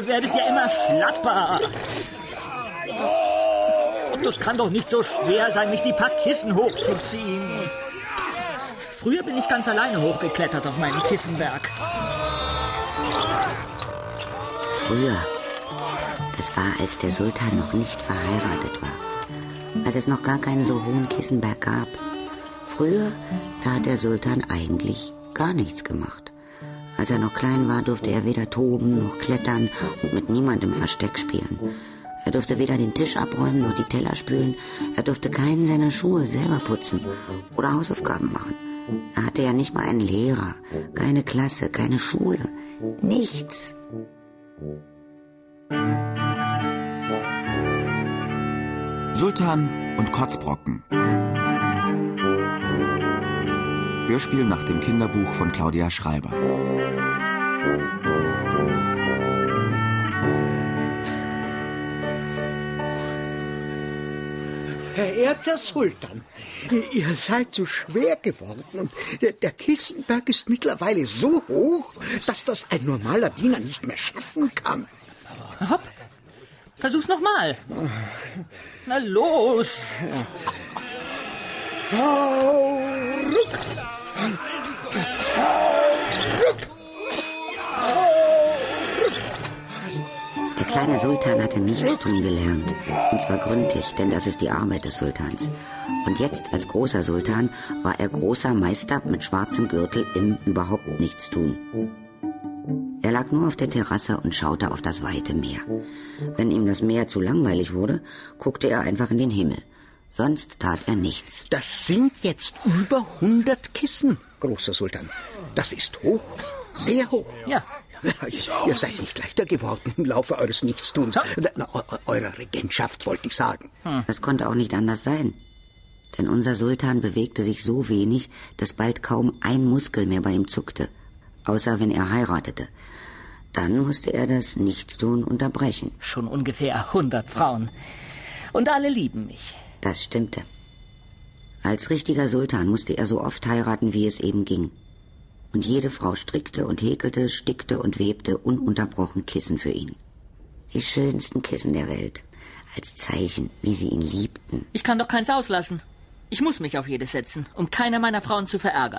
Ihr werdet ja immer schlapper. Und das kann doch nicht so schwer sein, mich die paar Kissen hochzuziehen. Früher bin ich ganz alleine hochgeklettert auf meinen Kissenberg. Früher, das war, als der Sultan noch nicht verheiratet war, als es noch gar keinen so hohen Kissenberg gab. Früher, da hat der Sultan eigentlich gar nichts gemacht. Als er noch klein war, durfte er weder toben noch klettern und mit niemandem Versteck spielen. Er durfte weder den Tisch abräumen noch die Teller spülen. Er durfte keinen seiner Schuhe selber putzen oder Hausaufgaben machen. Er hatte ja nicht mal einen Lehrer, keine Klasse, keine Schule, nichts. Sultan und Kotzbrocken. Hörspiel nach dem Kinderbuch von Claudia Schreiber. Verehrter Sultan, ihr seid so schwer geworden und der Kissenberg ist mittlerweile so hoch, dass das ein normaler Diener nicht mehr schaffen kann. Hopp. Versuch's nochmal. Na los. Hau, ruck. Kleine Sultan hatte nichts tun gelernt. Und zwar gründlich, denn das ist die Arbeit des Sultans. Und jetzt als großer Sultan war er großer Meister mit schwarzem Gürtel im überhaupt nichts tun. Er lag nur auf der Terrasse und schaute auf das weite Meer. Wenn ihm das Meer zu langweilig wurde, guckte er einfach in den Himmel. Sonst tat er nichts. Das sind jetzt über 100 Kissen, großer Sultan. Das ist hoch, sehr hoch. Ja. Ihr seid nicht leichter geworden im Laufe eures Nichtstuns. Na, eurer Regentschaft, wollte ich sagen. Das konnte auch nicht anders sein. Denn unser Sultan bewegte sich so wenig, dass bald kaum ein Muskel mehr bei ihm zuckte. Außer wenn er heiratete. Dann musste er das Nichtstun unterbrechen. Schon ungefähr 100 Frauen. Und alle lieben mich. Das stimmte. Als richtiger Sultan musste er so oft heiraten, wie es eben ging. Und jede Frau strickte und häkelte, stickte und webte ununterbrochen Kissen für ihn. Die schönsten Kissen der Welt. Als Zeichen, wie sie ihn liebten. Ich kann doch keins auslassen. Ich muss mich auf jedes setzen, um keine meiner Frauen zu verärgern.